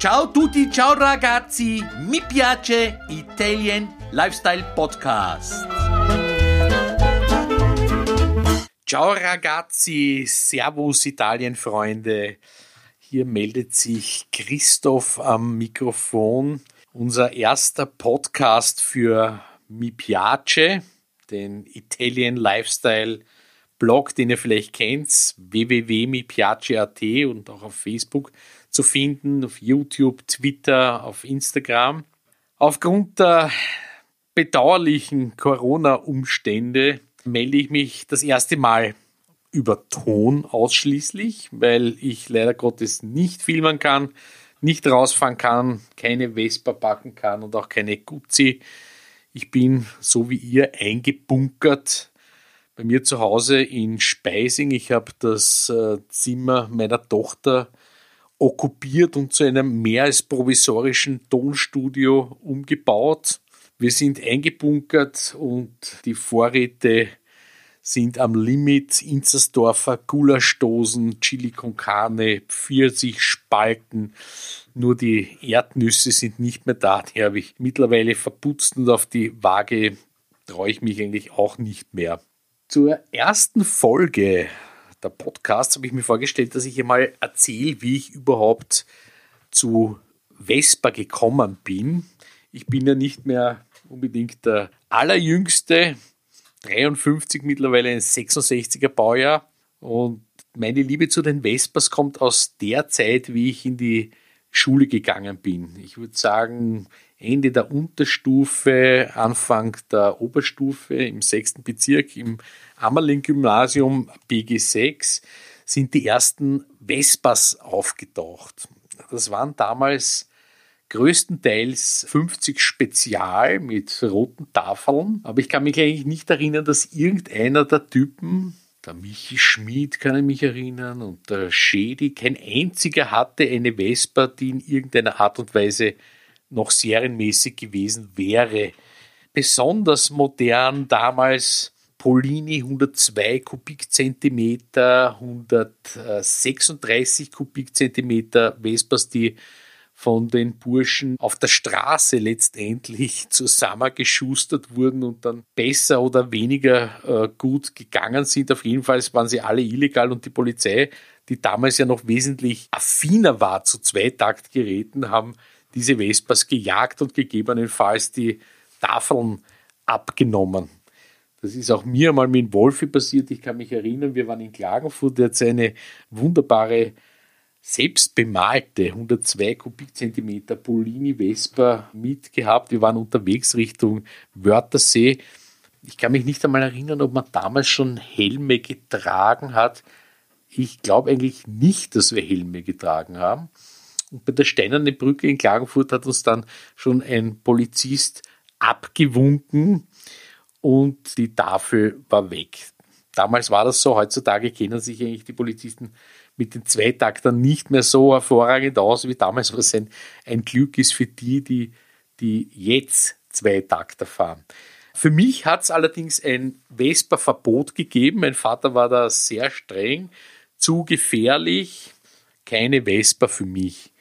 Ciao tutti, ciao ragazzi, mi piace Italian Lifestyle Podcast. Ciao ragazzi, Servus Italien Freunde. Hier meldet sich Christoph am Mikrofon. Unser erster Podcast für Mi Piace, den Italian Lifestyle Blog, den ihr vielleicht kennt, www.mipiace.at und auch auf Facebook zu finden, auf YouTube, Twitter, auf Instagram. Aufgrund der bedauerlichen Corona-Umstände melde ich mich das erste Mal über Ton ausschließlich, weil ich leider Gottes nicht filmen kann, nicht rausfahren kann, keine Vespa packen kann und auch keine Guzzi. Ich bin so wie ihr eingebunkert bei mir zu Hause in Speising. Ich habe das äh, Zimmer meiner Tochter okkupiert und zu einem mehr als provisorischen Tonstudio umgebaut. Wir sind eingebunkert und die Vorräte sind am Limit. Inzersdorfer Gulaschdosen, Chili con Carne, Pfirsichspalten. Nur die Erdnüsse sind nicht mehr da. Die habe ich mittlerweile verputzt und auf die Waage traue ich mich eigentlich auch nicht mehr. Zur ersten Folge der Podcasts habe ich mir vorgestellt, dass ich einmal erzähle, wie ich überhaupt zu Vespa gekommen bin. Ich bin ja nicht mehr unbedingt der allerjüngste, 53 mittlerweile ein 66er Baujahr und meine Liebe zu den Vespas kommt aus der Zeit, wie ich in die Schule gegangen bin. Ich würde sagen, Ende der Unterstufe, Anfang der Oberstufe im sechsten Bezirk im Ammerling-Gymnasium BG6 sind die ersten Vespas aufgetaucht. Das waren damals größtenteils 50 Spezial mit roten Tafeln, aber ich kann mich eigentlich nicht erinnern, dass irgendeiner der Typen der Michi Schmid kann ich mich erinnern und der Schedi, kein einziger hatte eine Vespa, die in irgendeiner Art und Weise noch serienmäßig gewesen wäre. Besonders modern damals Polini 102 Kubikzentimeter, 136 Kubikzentimeter Vespas, die von den Burschen auf der Straße letztendlich zusammengeschustert wurden und dann besser oder weniger äh, gut gegangen sind. Auf jeden Fall waren sie alle illegal und die Polizei, die damals ja noch wesentlich affiner war zu Zweitaktgeräten, haben diese Vespas gejagt und gegebenenfalls die Tafeln abgenommen. Das ist auch mir mal mit Wolfi passiert. Ich kann mich erinnern, wir waren in Klagenfurt, der hat seine wunderbare selbst bemalte 102 Kubikzentimeter Polini Vespa mitgehabt. Wir waren unterwegs Richtung Wörthersee. Ich kann mich nicht einmal erinnern, ob man damals schon Helme getragen hat. Ich glaube eigentlich nicht, dass wir Helme getragen haben. Und bei der Steinernen Brücke in Klagenfurt hat uns dann schon ein Polizist abgewunken und die Tafel war weg. Damals war das so, heutzutage kennen sich eigentlich die Polizisten mit den Zweitaktern nicht mehr so hervorragend aus wie damals, was ein, ein Glück ist für die, die, die jetzt Zweitakter fahren. Für mich hat es allerdings ein Vespa-Verbot gegeben. Mein Vater war da sehr streng, zu gefährlich, keine Vespa für mich.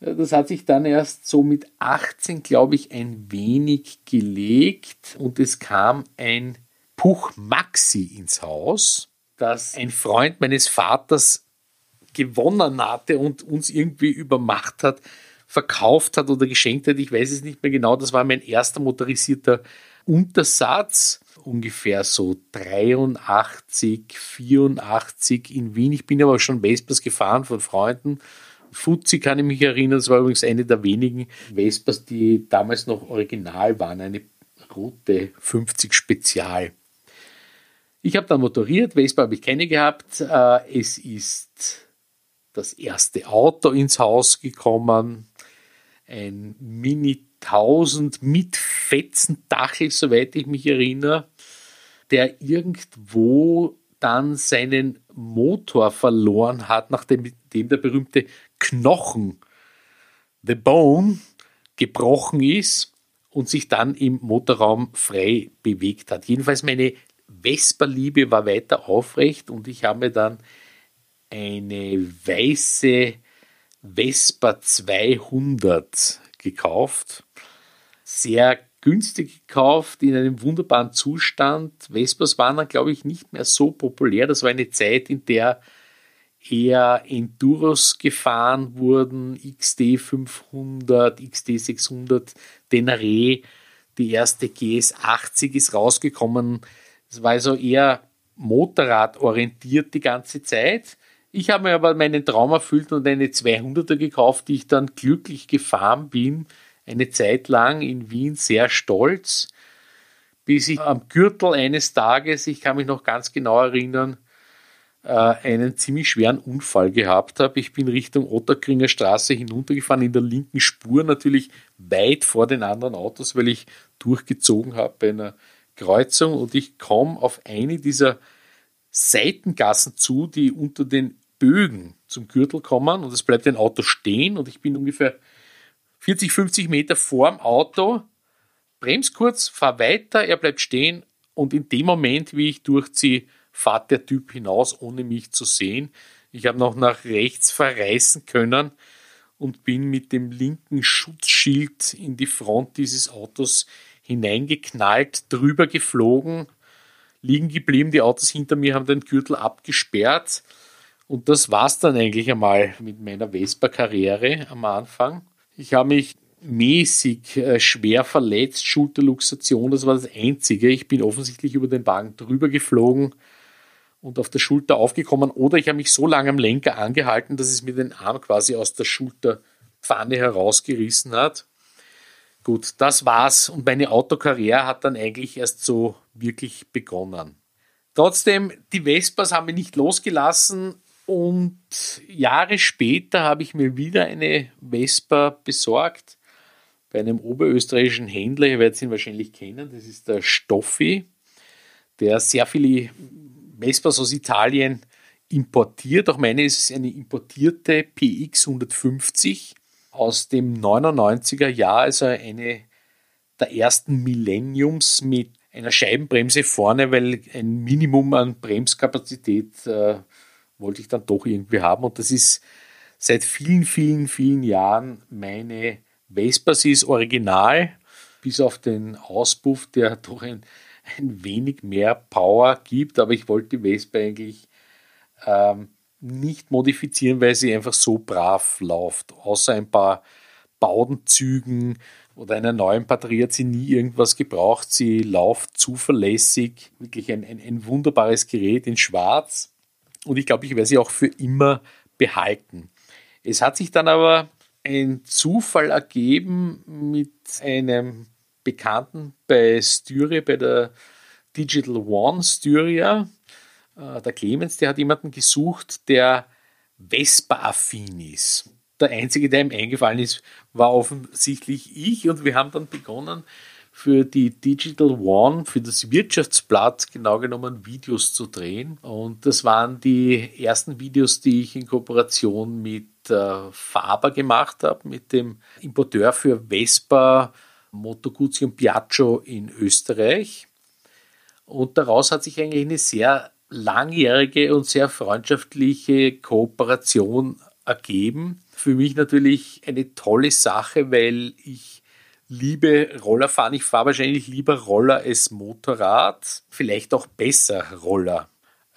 Das hat sich dann erst so mit 18, glaube ich, ein wenig gelegt und es kam ein Puch Maxi ins Haus, das ein Freund meines Vaters gewonnen hatte und uns irgendwie übermacht hat, verkauft hat oder geschenkt hat. Ich weiß es nicht mehr genau. Das war mein erster motorisierter Untersatz. Ungefähr so 83, 84 in Wien. Ich bin aber schon Vespas gefahren von Freunden. Fuzzi kann ich mich erinnern, das war übrigens eine der wenigen Vespas, die damals noch original waren. Eine rote 50 Spezial. Ich habe dann motoriert, Vespa habe ich keine gehabt. Äh, es ist das erste Auto ins Haus gekommen, ein Mini 1000 mit Fetzendachel, soweit ich mich erinnere, der irgendwo dann seinen Motor verloren hat, nachdem der berühmte Knochen, the bone, gebrochen ist und sich dann im Motorraum frei bewegt hat. Jedenfalls meine Vespa-Liebe war weiter aufrecht und ich habe mir dann eine weiße Vespa 200 gekauft. Sehr günstig gekauft, in einem wunderbaren Zustand. Vespas waren dann, glaube ich, nicht mehr so populär. Das war eine Zeit, in der eher Enduros gefahren wurden, XD 500, XD 600, Denare, die erste GS 80 ist rausgekommen. Es war also eher motorradorientiert die ganze Zeit. Ich habe mir aber meinen Traum erfüllt und eine 200er gekauft, die ich dann glücklich gefahren bin. Eine Zeit lang in Wien sehr stolz, bis ich am Gürtel eines Tages, ich kann mich noch ganz genau erinnern, äh, einen ziemlich schweren Unfall gehabt habe. Ich bin Richtung Otterkringer Straße hinuntergefahren, in der linken Spur natürlich weit vor den anderen Autos, weil ich durchgezogen habe bei einer Kreuzung und ich komme auf eine dieser Seitengassen zu, die unter den Bögen zum Gürtel kommen und es bleibt ein Auto stehen und ich bin ungefähr 40, 50 Meter vorm Auto, bremse kurz, fahre weiter, er bleibt stehen und in dem Moment, wie ich durchziehe, fährt der Typ hinaus, ohne mich zu sehen. Ich habe noch nach rechts verreißen können und bin mit dem linken Schutzschild in die Front dieses Autos hineingeknallt, drüber geflogen, liegen geblieben. Die Autos hinter mir haben den Gürtel abgesperrt. Und das war es dann eigentlich einmal mit meiner Vespa-Karriere am Anfang. Ich habe mich mäßig äh, schwer verletzt, Schulterluxation, das war das Einzige. Ich bin offensichtlich über den Wagen drüber geflogen und auf der Schulter aufgekommen oder ich habe mich so lange am Lenker angehalten, dass es mir den Arm quasi aus der Schulterpfanne herausgerissen hat. Gut, das war's und meine Autokarriere hat dann eigentlich erst so wirklich begonnen. Trotzdem, die Vespas haben mich nicht losgelassen und Jahre später habe ich mir wieder eine Vespa besorgt bei einem oberösterreichischen Händler. Ihr werdet ihn wahrscheinlich kennen. Das ist der Stoffi, der sehr viele Vespas aus Italien importiert. Auch meine ist eine importierte PX 150 aus dem 99er Jahr, also eine der ersten Millenniums mit einer Scheibenbremse vorne, weil ein Minimum an Bremskapazität äh, wollte ich dann doch irgendwie haben. Und das ist seit vielen, vielen, vielen Jahren meine Vespa. Sie ist original, bis auf den Auspuff, der doch ein, ein wenig mehr Power gibt. Aber ich wollte die Vespa eigentlich ähm, nicht modifizieren, weil sie einfach so brav läuft. Außer ein paar Baudenzügen oder einer neuen Batterie hat sie nie irgendwas gebraucht. Sie läuft zuverlässig. Wirklich ein, ein, ein wunderbares Gerät in Schwarz. Und ich glaube, ich werde sie auch für immer behalten. Es hat sich dann aber ein Zufall ergeben mit einem Bekannten bei Styria, bei der Digital One Styria, der Clemens, der hat jemanden gesucht, der Vespa-affin ist. Der einzige, der ihm eingefallen ist, war offensichtlich ich und wir haben dann begonnen, für die Digital One, für das Wirtschaftsblatt genau genommen Videos zu drehen. Und das waren die ersten Videos, die ich in Kooperation mit äh, Faber gemacht habe, mit dem Importeur für Vespa, Moto Guzzi und Piaggio in Österreich. Und daraus hat sich eigentlich eine sehr langjährige und sehr freundschaftliche Kooperation ergeben. Für mich natürlich eine tolle Sache, weil ich liebe Roller fahren. Ich fahre wahrscheinlich lieber Roller als Motorrad, vielleicht auch besser Roller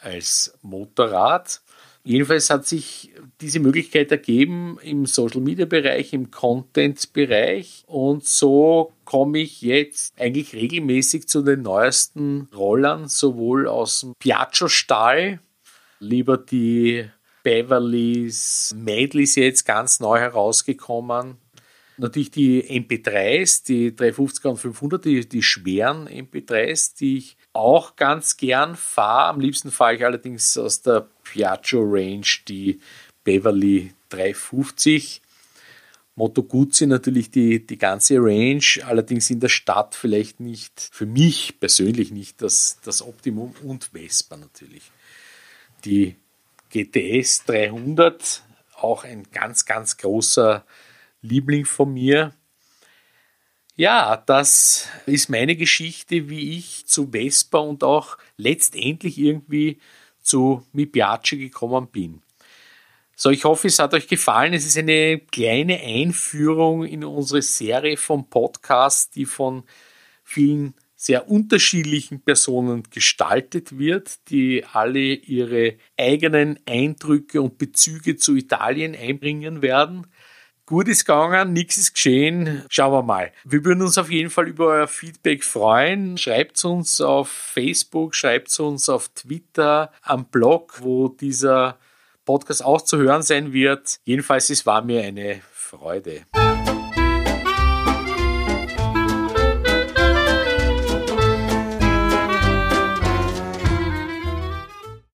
als Motorrad. Jedenfalls hat sich diese Möglichkeit ergeben im Social Media Bereich, im Content Bereich und so komme ich jetzt eigentlich regelmäßig zu den neuesten Rollern, sowohl aus dem Piaggio Stall, lieber die Beverlys, Medley jetzt ganz neu herausgekommen. Natürlich die MP3s, die 350er und 500, die, die schweren MP3s, die ich auch ganz gern fahre. Am liebsten fahre ich allerdings aus der Piaggio Range die Beverly 350. Moto Guzzi natürlich die, die ganze Range, allerdings in der Stadt vielleicht nicht, für mich persönlich nicht das, das Optimum und Vespa natürlich. Die GTS 300, auch ein ganz, ganz großer Liebling von mir. Ja, das ist meine Geschichte, wie ich zu Vespa und auch letztendlich irgendwie zu Mi Piace gekommen bin. So, ich hoffe, es hat euch gefallen. Es ist eine kleine Einführung in unsere Serie vom Podcast, die von vielen sehr unterschiedlichen Personen gestaltet wird, die alle ihre eigenen Eindrücke und Bezüge zu Italien einbringen werden. Gut ist gegangen, nichts ist geschehen. Schauen wir mal. Wir würden uns auf jeden Fall über euer Feedback freuen. Schreibt uns auf Facebook, schreibt uns auf Twitter, am Blog, wo dieser Podcast auch zu hören sein wird. Jedenfalls, es war mir eine Freude.